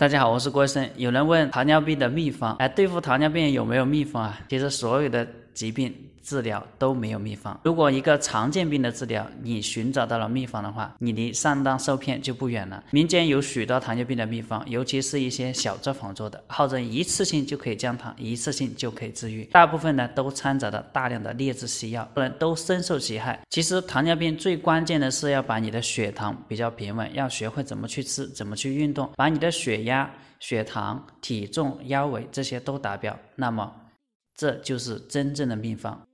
大家好，我是郭医生。有人问糖尿病的秘方，哎，对付糖尿病有没有秘方啊？其实所有的疾病治疗都没有秘方。如果一个常见病的治疗你寻找到了秘方的话，你离上当受骗就不远了。民间有许多糖尿病的秘方，尤其是一些小作坊做的，号称一次性就可以降糖，一次性就可以治愈。大部分呢都掺杂着大量的劣质西药，人都深受其害。其实糖尿病最关键的是要把你的血糖比较平稳，要学会怎么去吃，怎么去运动，把你的血压。血糖、体重、腰围这些都达标，那么这就是真正的秘方。